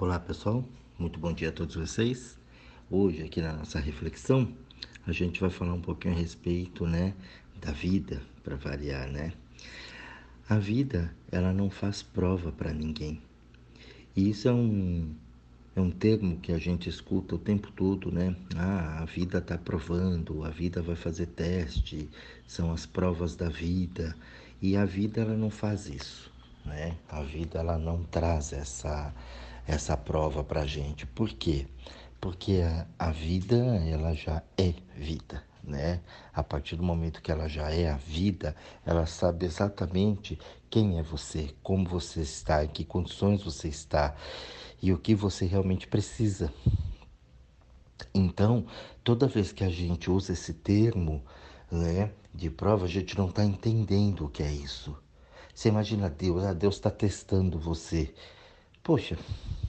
Olá pessoal, muito bom dia a todos vocês. Hoje aqui na nossa reflexão a gente vai falar um pouquinho a respeito, né, da vida, para variar, né? A vida, ela não faz prova para ninguém. E isso é um é um termo que a gente escuta o tempo todo, né? Ah, a vida está provando, a vida vai fazer teste, são as provas da vida. E a vida ela não faz isso, né? A vida ela não traz essa essa prova para gente. Por quê? Porque a, a vida, ela já é vida, né? A partir do momento que ela já é a vida, ela sabe exatamente quem é você, como você está, em que condições você está e o que você realmente precisa. Então, toda vez que a gente usa esse termo, né, de prova, a gente não está entendendo o que é isso. Você imagina Deus, ah, Deus está testando você. Poxa,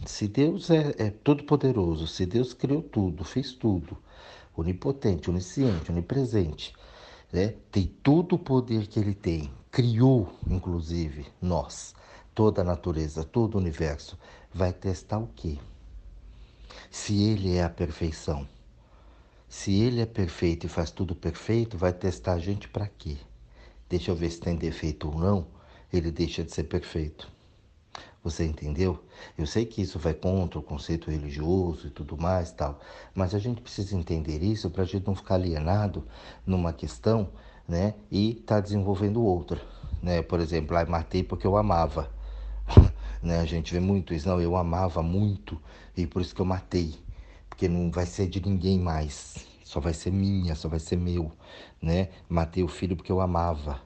se Deus é, é todo poderoso, se Deus criou tudo, fez tudo, onipotente, onisciente, onipresente, né? tem todo o poder que ele tem, criou inclusive nós, toda a natureza, todo o universo, vai testar o quê? Se ele é a perfeição. Se ele é perfeito e faz tudo perfeito, vai testar a gente para quê? Deixa eu ver se tem defeito ou não, ele deixa de ser perfeito. Você entendeu? Eu sei que isso vai contra o conceito religioso e tudo mais, tal, mas a gente precisa entender isso para a gente não ficar alienado numa questão, né, e tá desenvolvendo outra, né? Por exemplo, ah, matei porque eu amava, né? A gente vê muito isso, não, eu amava muito e por isso que eu matei, porque não vai ser de ninguém mais, só vai ser minha, só vai ser meu, né? Matei o filho porque eu amava.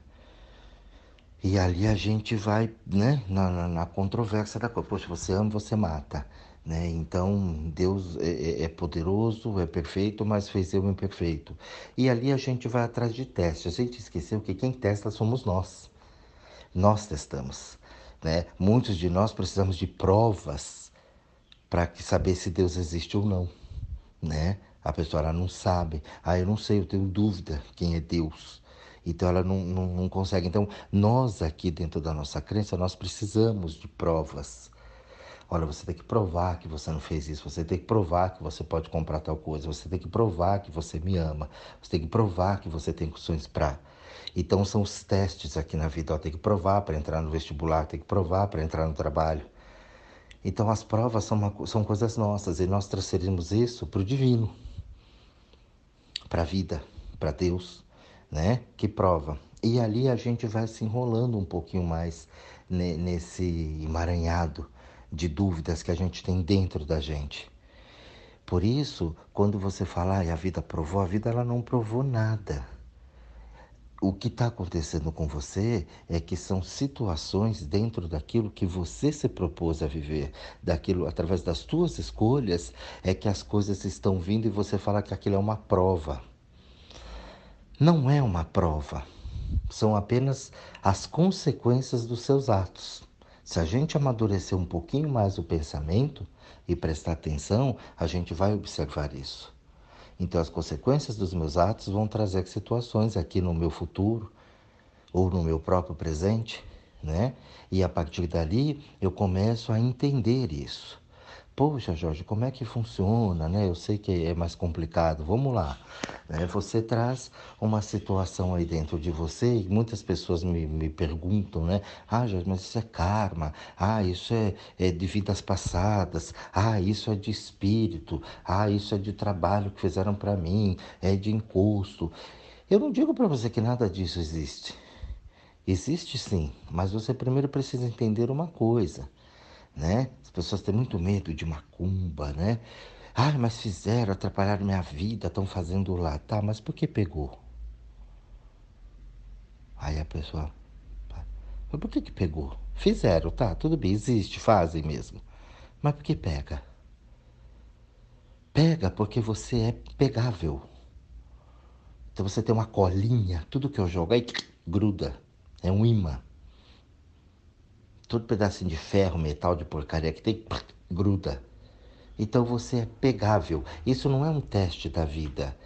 E ali a gente vai né, na, na, na controvérsia da coisa. Poxa, você ama, você mata. Né? Então, Deus é, é, é, poderoso, é perfeito, mas fez eu imperfeito. E ali a gente vai atrás de testes. A gente esqueceu que quem testa somos nós. Nós testamos. Né? Muitos de nós precisamos de provas para saber se Deus existe ou não. Né? A pessoa não sabe. Ah, eu não sei, eu tenho dúvida quem é Deus. Então ela não, não, não consegue. Então, nós aqui dentro da nossa crença, nós precisamos de provas. Olha, você tem que provar que você não fez isso, você tem que provar que você pode comprar tal coisa, você tem que provar que você me ama, você tem que provar que você tem condições para. Então são os testes aqui na vida, ó, tem que provar para entrar no vestibular, tem que provar para entrar no trabalho. Então as provas são, uma, são coisas nossas e nós transferimos isso para o divino, para a vida, para Deus né? Que prova. E ali a gente vai se enrolando um pouquinho mais nesse emaranhado de dúvidas que a gente tem dentro da gente. Por isso, quando você fala, ah, a vida provou, a vida ela não provou nada. O que está acontecendo com você é que são situações dentro daquilo que você se propôs a viver, daquilo através das suas escolhas é que as coisas estão vindo e você fala que aquilo é uma prova não é uma prova, são apenas as consequências dos seus atos. Se a gente amadurecer um pouquinho mais o pensamento e prestar atenção, a gente vai observar isso. Então, as consequências dos meus atos vão trazer situações aqui no meu futuro ou no meu próprio presente, né? E a partir dali eu começo a entender isso. Poxa, Jorge, como é que funciona, né? Eu sei que é mais complicado. Vamos lá. Né? Você traz uma situação aí dentro de você e muitas pessoas me, me perguntam, né? Ah, Jorge, mas isso é karma. Ah, isso é, é de vidas passadas. Ah, isso é de espírito. Ah, isso é de trabalho que fizeram para mim. É de encosto. Eu não digo para você que nada disso existe. Existe sim, mas você primeiro precisa entender uma coisa né? As pessoas têm muito medo de macumba, né? Ah, mas fizeram, atrapalharam minha vida, estão fazendo lá. Tá, mas por que pegou? Aí a pessoa, mas por que que pegou? Fizeram, tá, tudo bem, existe, fazem mesmo. Mas por que pega? Pega porque você é pegável. Então você tem uma colinha, tudo que eu jogo aí gruda. É um imã todo pedacinho de ferro, metal de porcaria que tem, gruda. Então você é pegável. Isso não é um teste da vida.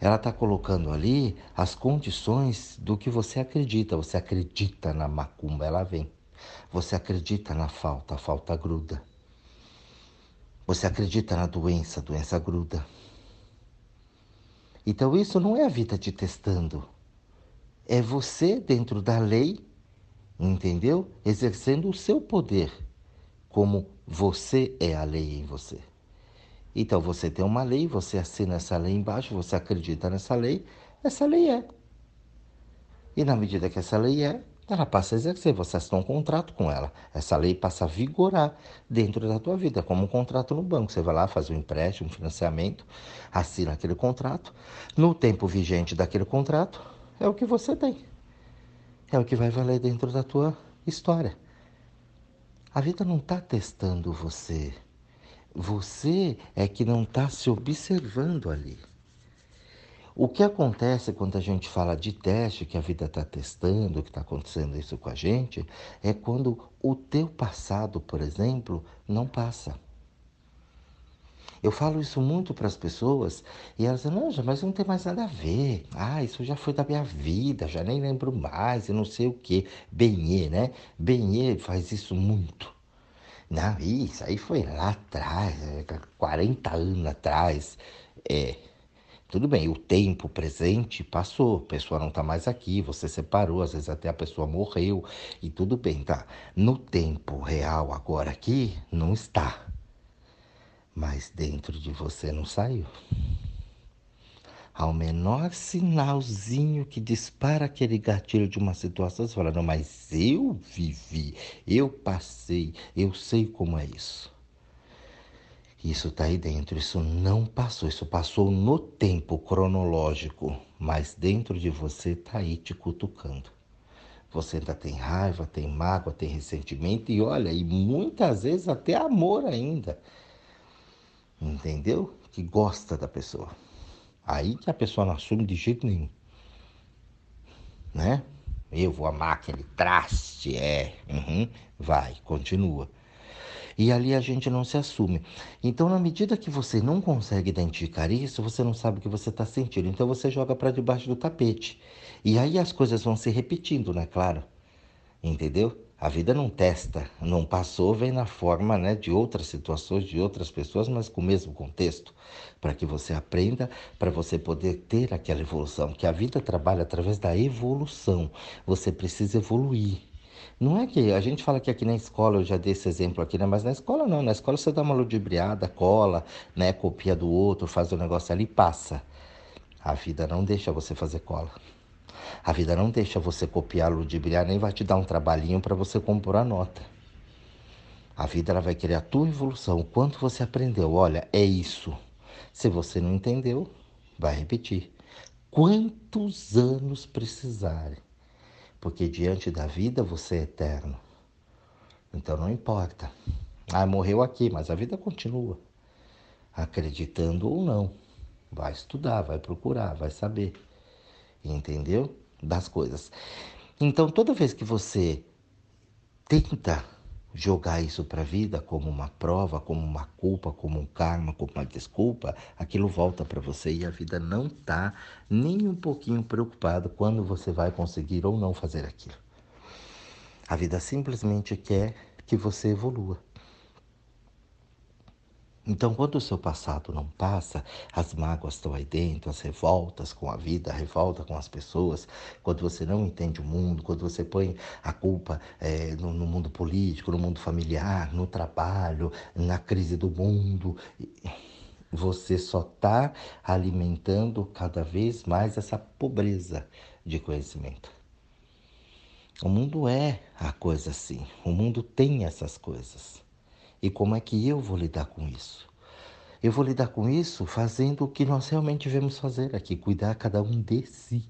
Ela está colocando ali as condições do que você acredita. Você acredita na macumba, ela vem. Você acredita na falta, a falta gruda. Você acredita na doença, a doença gruda. Então isso não é a vida te testando. É você dentro da lei, entendeu? Exercendo o seu poder, como você é a lei em você. Então você tem uma lei, você assina essa lei embaixo, você acredita nessa lei, essa lei é. E na medida que essa lei é, ela passa a exercer, você assina um contrato com ela. Essa lei passa a vigorar dentro da tua vida, como um contrato no banco. Você vai lá, faz um empréstimo, um financiamento, assina aquele contrato. No tempo vigente daquele contrato, é o que você tem. É o que vai valer dentro da tua história. A vida não está testando você. Você é que não está se observando ali. O que acontece quando a gente fala de teste, que a vida está testando, que está acontecendo isso com a gente, é quando o teu passado, por exemplo, não passa. Eu falo isso muito para as pessoas e elas dizem, não, mas não tem mais nada a ver. Ah, isso já foi da minha vida, já nem lembro mais e não sei o quê. Benê, né? Benê faz isso muito. Não, isso aí foi lá atrás, 40 anos atrás. É, tudo bem, o tempo presente passou, a pessoa não está mais aqui, você separou, às vezes até a pessoa morreu e tudo bem, tá? No tempo real agora aqui, não está. Mas dentro de você não saiu. Ao menor sinalzinho que dispara aquele gatilho de uma situação, você fala, não, mas eu vivi, eu passei, eu sei como é isso. Isso está aí dentro, isso não passou, isso passou no tempo cronológico, mas dentro de você está aí te cutucando. Você ainda tem raiva, tem mágoa, tem ressentimento e olha, e muitas vezes até amor ainda. Entendeu? Que gosta da pessoa. Aí que a pessoa não assume de jeito nenhum. Né? Eu vou amar aquele traste, é. Uhum. Vai, continua. E ali a gente não se assume. Então, na medida que você não consegue identificar isso, você não sabe o que você está sentindo. Então, você joga para debaixo do tapete. E aí as coisas vão se repetindo, né? Claro. Entendeu? A vida não testa, não passou, vem na forma né, de outras situações, de outras pessoas, mas com o mesmo contexto, para que você aprenda, para você poder ter aquela evolução. Que a vida trabalha através da evolução. Você precisa evoluir. Não é que a gente fala que aqui na escola, eu já dei esse exemplo aqui, né? Mas na escola não, na escola você dá uma ludibriada, cola, né? Copia do outro, faz o negócio ali e passa. A vida não deixa você fazer cola. A vida não deixa você copiar, ludibriar, nem vai te dar um trabalhinho para você compor a nota. A vida ela vai querer a tua evolução, o quanto você aprendeu. Olha, é isso. Se você não entendeu, vai repetir. Quantos anos precisarem porque diante da vida você é eterno. Então não importa. Ah, morreu aqui, mas a vida continua. Acreditando ou não. Vai estudar, vai procurar, vai saber. Entendeu? Das coisas. Então toda vez que você tenta jogar isso para a vida como uma prova, como uma culpa, como um karma, como uma desculpa, aquilo volta para você e a vida não está nem um pouquinho preocupada quando você vai conseguir ou não fazer aquilo. A vida simplesmente quer que você evolua. Então, quando o seu passado não passa, as mágoas estão aí dentro, as revoltas com a vida, a revolta com as pessoas, quando você não entende o mundo, quando você põe a culpa é, no, no mundo político, no mundo familiar, no trabalho, na crise do mundo, você só está alimentando cada vez mais essa pobreza de conhecimento. O mundo é a coisa assim, o mundo tem essas coisas. E como é que eu vou lidar com isso? Eu vou lidar com isso fazendo o que nós realmente devemos fazer aqui, cuidar cada um de si.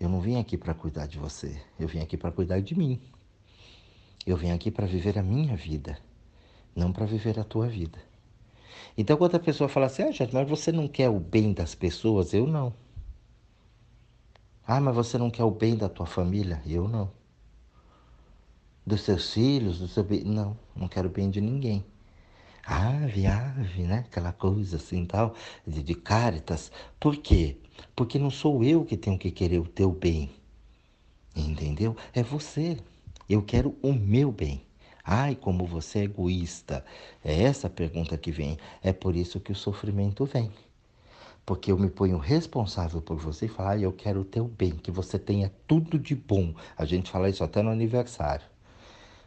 Eu não vim aqui para cuidar de você, eu vim aqui para cuidar de mim. Eu vim aqui para viver a minha vida, não para viver a tua vida. Então, quando a pessoa fala assim, ah, gente, mas você não quer o bem das pessoas? Eu não. Ah, mas você não quer o bem da tua família? Eu não dos seus filhos, do seu. Não, não quero bem de ninguém. Ave, ave, né? Aquela coisa assim tal, de, de caritas. Por quê? Porque não sou eu que tenho que querer o teu bem. Entendeu? É você. Eu quero o meu bem. Ai, como você é egoísta. É essa a pergunta que vem. É por isso que o sofrimento vem. Porque eu me ponho responsável por você e falo, ah, eu quero o teu bem, que você tenha tudo de bom. A gente fala isso até no aniversário.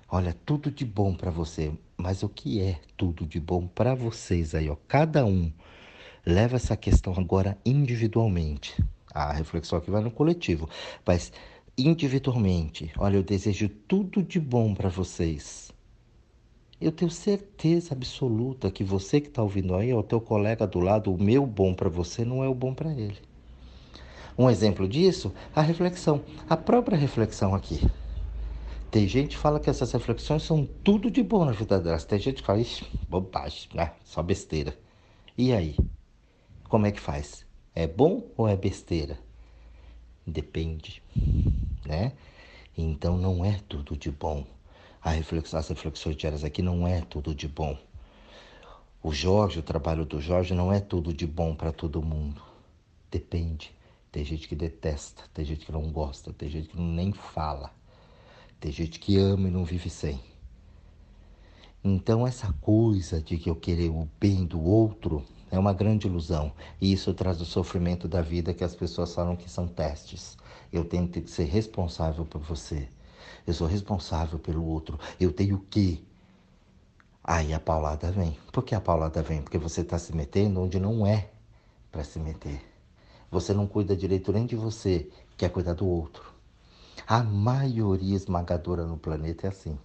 Olha, tudo de bom para você. Mas o que é tudo de bom para vocês aí, ó? Cada um leva essa questão agora individualmente. A reflexão aqui vai no coletivo, mas individualmente. Olha, eu desejo tudo de bom para vocês. Eu tenho certeza absoluta que você que está ouvindo aí, o teu colega do lado, o meu bom para você não é o bom para ele. Um exemplo disso, a reflexão, a própria reflexão aqui. Tem gente que fala que essas reflexões são tudo de bom na vida delas. Tem gente que fala, ixi, bobagem, né? só besteira. E aí? Como é que faz? É bom ou é besteira? Depende, né? Então não é tudo de bom. Reflexão, as reflexões diárias aqui não é tudo de bom. O Jorge, o trabalho do Jorge não é tudo de bom para todo mundo. Depende. Tem gente que detesta, tem gente que não gosta, tem gente que nem fala. Tem gente que ama e não vive sem. Então, essa coisa de que eu querer o bem do outro é uma grande ilusão. E isso traz o sofrimento da vida que as pessoas falam que são testes. Eu tenho que ser responsável por você. Eu sou responsável pelo outro. Eu tenho que. Aí a paulada vem. Por que a paulada vem? Porque você está se metendo onde não é para se meter. Você não cuida direito nem de você, quer cuidar do outro. A maioria esmagadora no planeta é assim.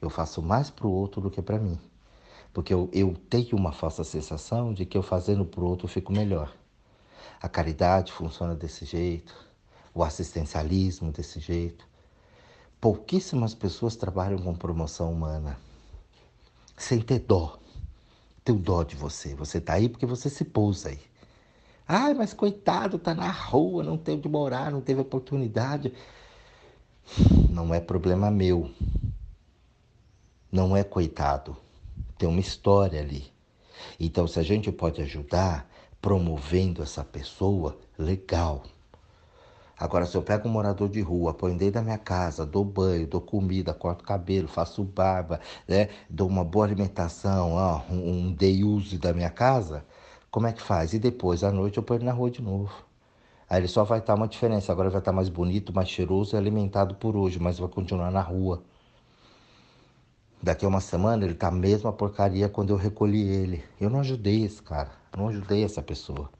Eu faço mais para o outro do que para mim. Porque eu, eu tenho uma falsa sensação de que eu fazendo para o outro eu fico melhor. A caridade funciona desse jeito, o assistencialismo desse jeito. Pouquíssimas pessoas trabalham com promoção humana sem ter dó. Ter dó de você. Você está aí porque você se pôs aí. Ai, mas coitado, tá na rua, não teve de morar, não teve oportunidade. Não é problema meu. Não é coitado. Tem uma história ali. Então, se a gente pode ajudar promovendo essa pessoa, legal. Agora, se eu pego um morador de rua, põe dentro da minha casa, dou banho, dou comida, corto cabelo, faço barba, né? dou uma boa alimentação, ó, um, day use da minha casa, como é que faz? E depois, à noite, eu ponho na rua de novo. Aí ele só vai estar uma diferença. Agora vai estar mais bonito, mais cheiroso e alimentado por hoje, mas vai continuar na rua. Daqui a uma semana ele tá a mesma porcaria quando eu recolhi ele. Eu não ajudei esse cara, não ajudei essa pessoa.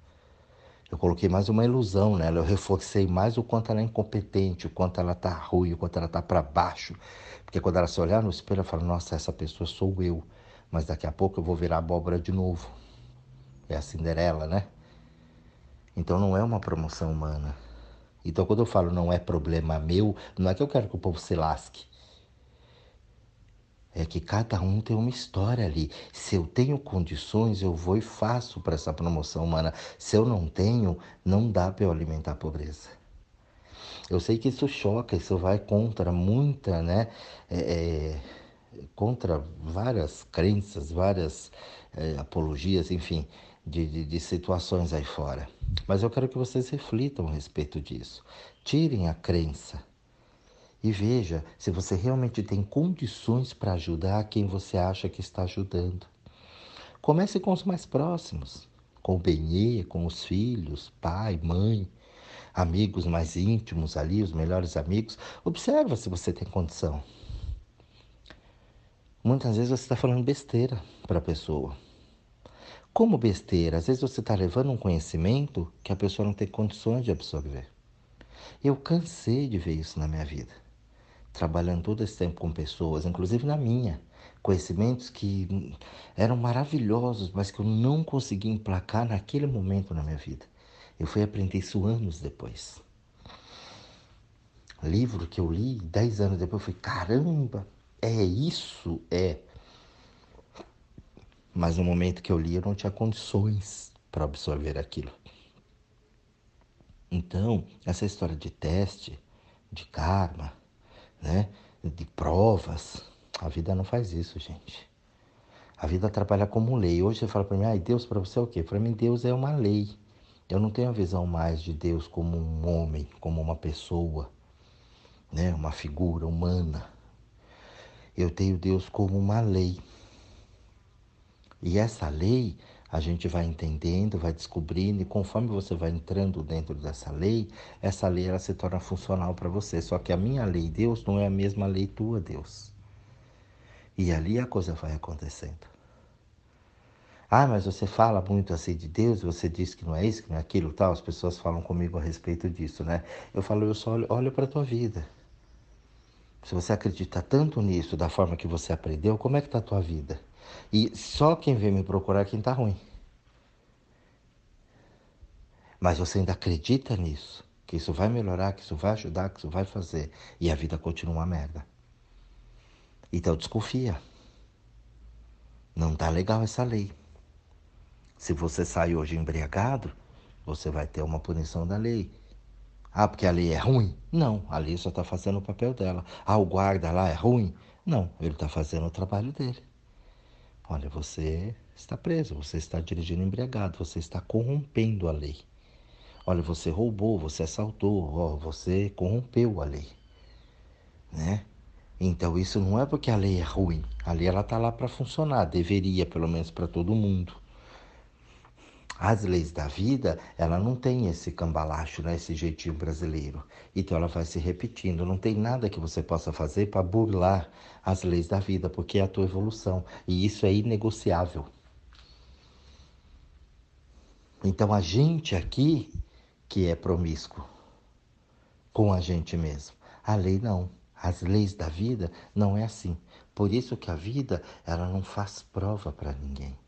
Eu coloquei mais uma ilusão nela, eu reforcei mais o quanto ela é incompetente, o quanto ela tá ruim, o quanto ela tá para baixo. Porque quando ela se olhar no espelho, ela fala: Nossa, essa pessoa sou eu. Mas daqui a pouco eu vou virar abóbora de novo. É a Cinderela, né? Então não é uma promoção humana. Então quando eu falo não é problema meu, não é que eu quero que o povo se lasque. É que cada um tem uma história ali. Se eu tenho condições, eu vou e faço para essa promoção humana. Se eu não tenho, não dá para eu alimentar a pobreza. Eu sei que isso choca, isso vai contra muita, né? É, é, contra várias crenças, várias é, apologias, enfim de, de, de situações aí fora. Mas eu quero que vocês reflitam a respeito disso. Tirem a crença e veja se você realmente tem condições para ajudar quem você acha que está ajudando. Comece com os mais próximos, com o Benê, com os filhos, pai, mãe, amigos mais íntimos ali, os melhores amigos. Observa se você tem condição. Muitas vezes você está falando besteira para a pessoa. Como besteira, às vezes você está levando um conhecimento que a pessoa não tem condições de absorver. Eu cansei de ver isso na minha vida, trabalhando todo esse tempo com pessoas, inclusive na minha. Conhecimentos que eram maravilhosos, mas que eu não consegui emplacar naquele momento na minha vida. Eu fui aprender isso anos depois. Livro que eu li dez anos depois, eu falei: caramba, é isso? É. Mas no momento que eu li, eu não tinha condições para absorver aquilo. Então, essa história de teste, de karma, né, de provas, a vida não faz isso, gente. A vida trabalha como lei. Hoje você fala para mim, ai, Deus para você é o quê? Para mim, Deus é uma lei. Eu não tenho a visão mais de Deus como um homem, como uma pessoa, né, uma figura humana. Eu tenho Deus como uma lei. E essa lei a gente vai entendendo, vai descobrindo, e conforme você vai entrando dentro dessa lei, essa lei ela se torna funcional para você. Só que a minha lei, Deus, não é a mesma lei tua, Deus. E ali a coisa vai acontecendo. Ah, mas você fala muito assim de Deus, você diz que não é isso, que não é aquilo, tal. As pessoas falam comigo a respeito disso, né? Eu falo, eu só olho, olho para a tua vida. Se você acredita tanto nisso, da forma que você aprendeu, como é que está a tua vida? E só quem vem me procurar é quem está ruim. Mas você ainda acredita nisso, que isso vai melhorar, que isso vai ajudar, que isso vai fazer. E a vida continua uma merda. Então desconfia. Não tá legal essa lei. Se você sai hoje embriagado, você vai ter uma punição da lei. Ah, porque a lei é ruim? Não, a lei só está fazendo o papel dela. Ah, o guarda lá é ruim? Não, ele está fazendo o trabalho dele. Olha, você está preso, você está dirigindo embriagado, você está corrompendo a lei. Olha, você roubou, você assaltou, ó, você corrompeu a lei, né? Então isso não é porque a lei é ruim. A lei ela tá lá para funcionar, deveria pelo menos para todo mundo. As leis da vida, ela não tem esse cambalacho, né, esse jeitinho brasileiro. Então ela vai se repetindo. Não tem nada que você possa fazer para burlar as leis da vida, porque é a tua evolução. E isso é inegociável. Então a gente aqui, que é promíscuo com a gente mesmo, a lei não. As leis da vida não é assim. Por isso que a vida, ela não faz prova para ninguém.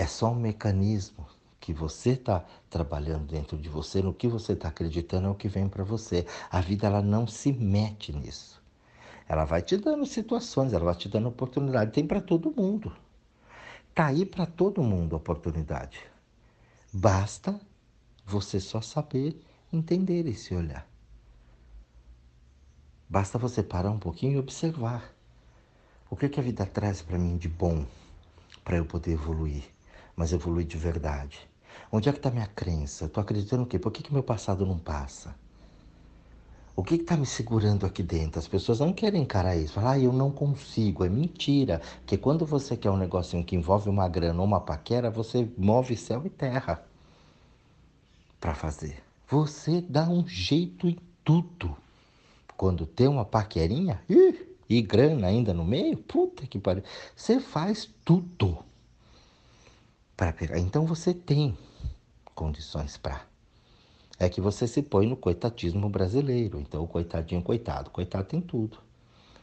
É só um mecanismo que você está trabalhando dentro de você, no que você está acreditando é o que vem para você. A vida ela não se mete nisso. Ela vai te dando situações, ela vai te dando oportunidade. Tem para todo mundo. Tá aí para todo mundo a oportunidade. Basta você só saber entender e se olhar. Basta você parar um pouquinho e observar. O que, que a vida traz para mim de bom para eu poder evoluir? Mas evoluir de verdade. Onde é que está minha crença? Estou acreditando o quê? Por que, que meu passado não passa? O que está me segurando aqui dentro? As pessoas não querem encarar isso. Falar, ah, eu não consigo. É mentira. Porque quando você quer um negocinho que envolve uma grana ou uma paquera, você move céu e terra para fazer. Você dá um jeito em tudo. Quando tem uma paquerinha ih, e grana ainda no meio, puta que pariu. Você faz tudo para pegar. Então você tem condições para. É que você se põe no coitatismo brasileiro. Então, coitadinho, coitado. Coitado tem tudo.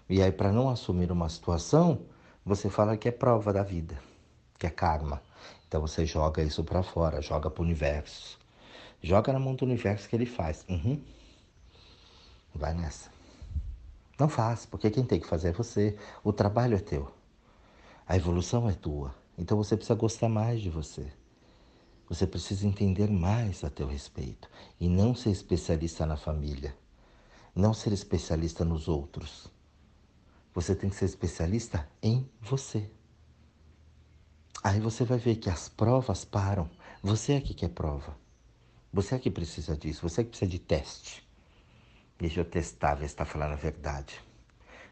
E aí, para não assumir uma situação, você fala que é prova da vida, que é karma. Então, você joga isso para fora, joga para o universo. Joga na mão do universo que ele faz. Uhum. Vai nessa. Não faz, porque quem tem que fazer é você. O trabalho é teu. A evolução é tua. Então você precisa gostar mais de você. Você precisa entender mais a teu respeito e não ser especialista na família, não ser especialista nos outros. Você tem que ser especialista em você. Aí você vai ver que as provas param. Você é que quer prova. Você é que precisa disso. Você é que precisa de teste. Deixa eu testar, ver se está falando a verdade.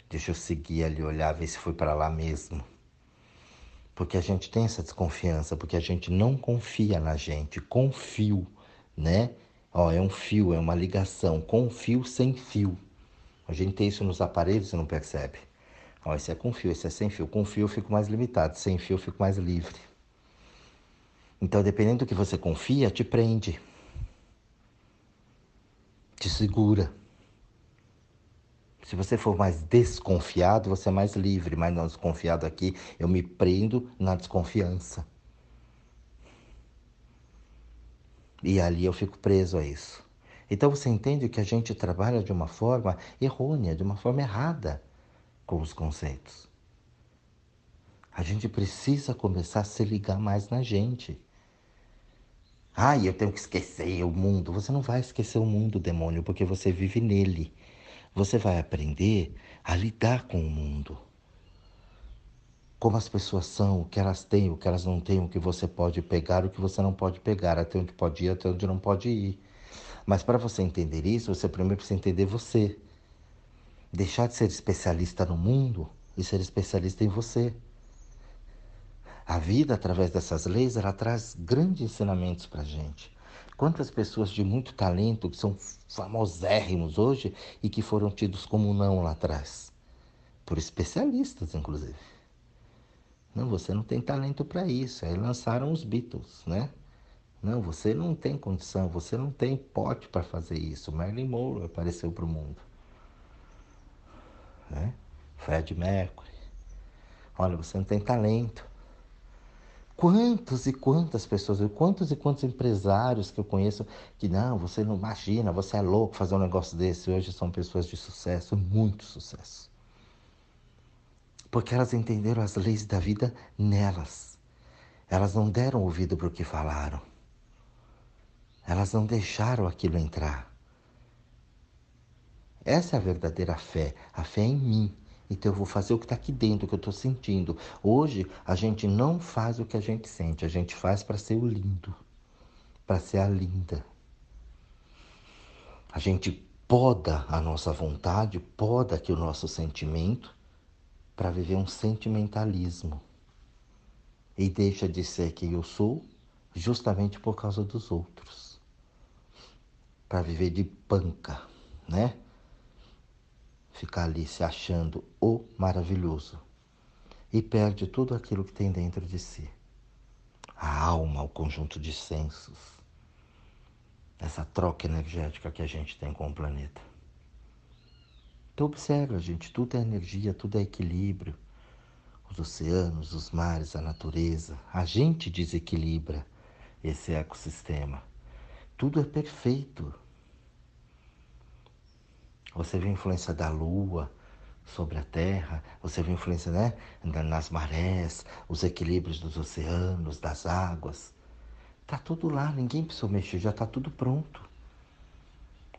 Deixa eu seguir ali, olhar, ver se foi para lá mesmo. Porque a gente tem essa desconfiança, porque a gente não confia na gente. Confio, né? Ó, é um fio, é uma ligação. Com fio, sem fio. A gente tem isso nos aparelhos e não percebe. Ó, esse é com fio, esse é sem fio. Com fio eu fico mais limitado, sem fio eu fico mais livre. Então, dependendo do que você confia, te prende. Te segura. Se você for mais desconfiado, você é mais livre, mas não desconfiado aqui, eu me prendo na desconfiança. E ali eu fico preso a isso. Então você entende que a gente trabalha de uma forma errônea, de uma forma errada com os conceitos. A gente precisa começar a se ligar mais na gente. Ai, eu tenho que esquecer o mundo. Você não vai esquecer o mundo, demônio, porque você vive nele você vai aprender a lidar com o mundo. Como as pessoas são, o que elas têm, o que elas não têm, o que você pode pegar, o que você não pode pegar, até onde pode ir, até onde não pode ir. Mas para você entender isso, você primeiro precisa entender você. deixar de ser especialista no mundo e ser especialista em você. A vida, através dessas leis, ela traz grandes ensinamentos para a gente. Quantas pessoas de muito talento que são famosérrimos hoje e que foram tidos como não lá atrás? Por especialistas, inclusive. Não, você não tem talento para isso. Aí lançaram os Beatles, né? Não, você não tem condição, você não tem pote para fazer isso. Marilyn Monroe apareceu para o mundo. Né? Fred Mercury. Olha, você não tem talento. Quantas e quantas pessoas, quantos e quantos empresários que eu conheço que não, você não imagina, você é louco fazer um negócio desse. Hoje são pessoas de sucesso, muito sucesso. Porque elas entenderam as leis da vida nelas. Elas não deram ouvido para o que falaram. Elas não deixaram aquilo entrar. Essa é a verdadeira fé. A fé em mim. Então eu vou fazer o que está aqui dentro, o que eu estou sentindo. Hoje a gente não faz o que a gente sente, a gente faz para ser o lindo, para ser a linda. A gente poda a nossa vontade, poda aqui o nosso sentimento para viver um sentimentalismo. E deixa de ser quem eu sou justamente por causa dos outros. Para viver de panca, né? Ficar ali se achando o maravilhoso e perde tudo aquilo que tem dentro de si. A alma, o conjunto de sensos, essa troca energética que a gente tem com o planeta. Então observa, gente, tudo é energia, tudo é equilíbrio. Os oceanos, os mares, a natureza. A gente desequilibra esse ecossistema. Tudo é perfeito. Você vê a influência da lua sobre a terra, você vê a influência né, nas marés, os equilíbrios dos oceanos, das águas. Está tudo lá, ninguém precisou mexer, já está tudo pronto.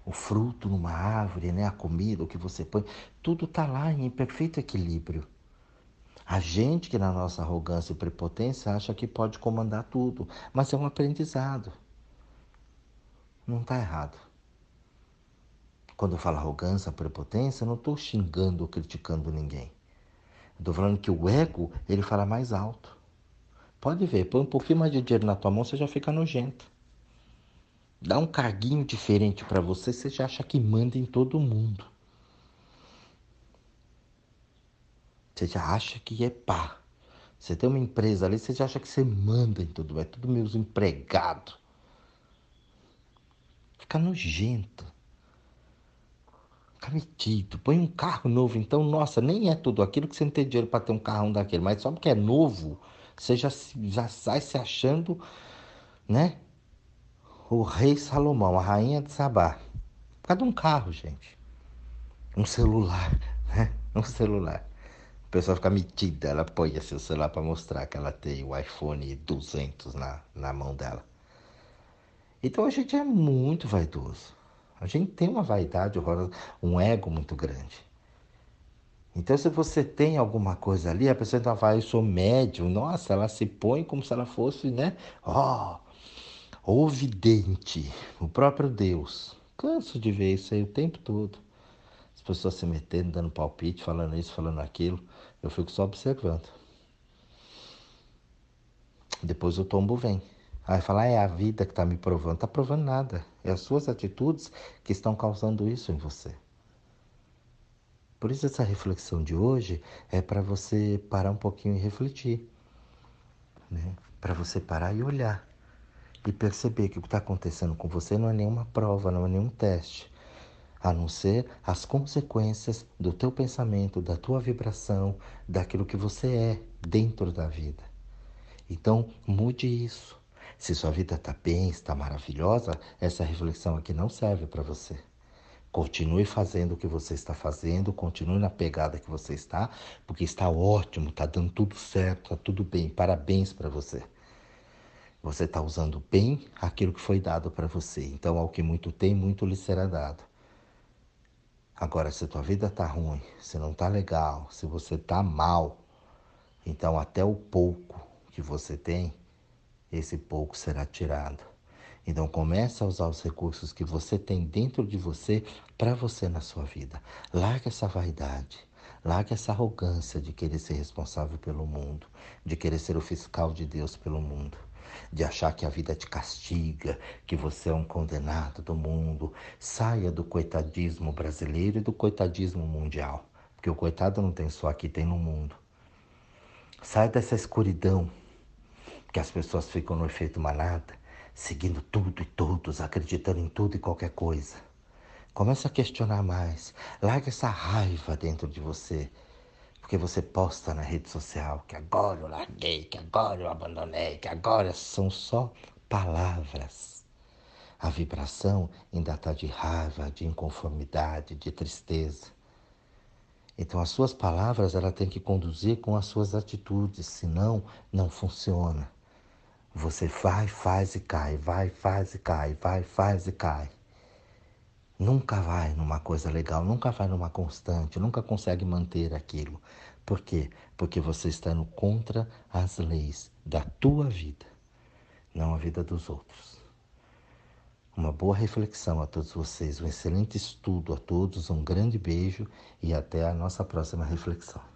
O fruto numa árvore, né, a comida, o que você põe, tudo está lá em perfeito equilíbrio. A gente que na nossa arrogância e prepotência acha que pode comandar tudo, mas é um aprendizado. Não está errado. Quando eu falo arrogância, prepotência, eu não estou xingando ou criticando ninguém. Estou falando que o ego, ele fala mais alto. Pode ver, põe um pouquinho mais de dinheiro na tua mão, você já fica nojento. Dá um carguinho diferente para você, você já acha que manda em todo mundo. Você já acha que é pá. Você tem uma empresa ali, você já acha que você manda em tudo, é tudo meus empregados. Fica nojento. Metido. Põe um carro novo, então, nossa, nem é tudo aquilo que você não tem dinheiro para ter um carrão daquele, mas só porque é novo, você já, já sai se achando, né? O rei Salomão, a rainha de Sabá. Por causa de um carro, gente. Um celular, né? Um celular. A pessoa fica metida, ela põe assim o celular para mostrar que ela tem o iPhone 200 na, na mão dela. Então a gente é muito vaidoso. A gente tem uma vaidade horrorosa, um ego muito grande. Então, se você tem alguma coisa ali, a pessoa então vai, eu sou médium, nossa, ela se põe como se ela fosse, né? Ó, oh, o próprio Deus. Canso de ver isso aí o tempo todo. As pessoas se metendo, dando palpite, falando isso, falando aquilo. Eu fico só observando. Depois o tombo vem. Aí fala, ah, é a vida que está me provando. Está provando nada. É as suas atitudes que estão causando isso em você. Por isso essa reflexão de hoje é para você parar um pouquinho e refletir. Né? Para você parar e olhar. E perceber que o que está acontecendo com você não é nenhuma prova, não é nenhum teste. A não ser as consequências do teu pensamento, da tua vibração, daquilo que você é dentro da vida. Então, mude isso. Se sua vida está bem, está maravilhosa, essa reflexão aqui não serve para você. Continue fazendo o que você está fazendo, continue na pegada que você está, porque está ótimo, está dando tudo certo, está tudo bem. Parabéns para você. Você está usando bem aquilo que foi dado para você. Então, ao que muito tem, muito lhe será dado. Agora, se tua vida está ruim, se não está legal, se você está mal, então até o pouco que você tem esse pouco será tirado. Então comece a usar os recursos que você tem dentro de você para você na sua vida. Larga essa vaidade. Larga essa arrogância de querer ser responsável pelo mundo, de querer ser o fiscal de Deus pelo mundo, de achar que a vida te castiga, que você é um condenado do mundo. Saia do coitadismo brasileiro e do coitadismo mundial, porque o coitado não tem só aqui, tem no mundo. Saia dessa escuridão que as pessoas ficam no efeito manada seguindo tudo e todos, acreditando em tudo e qualquer coisa. Comece a questionar mais. Larga essa raiva dentro de você. Porque você posta na rede social que agora eu larguei, que agora eu abandonei, que agora são só palavras. A vibração ainda está de raiva, de inconformidade, de tristeza. Então as suas palavras ela tem que conduzir com as suas atitudes, senão não funciona. Você vai, faz e cai, vai, faz e cai, vai, faz e cai. Nunca vai numa coisa legal, nunca vai numa constante, nunca consegue manter aquilo. Por quê? Porque você está indo contra as leis da tua vida, não a vida dos outros. Uma boa reflexão a todos vocês, um excelente estudo a todos, um grande beijo e até a nossa próxima reflexão.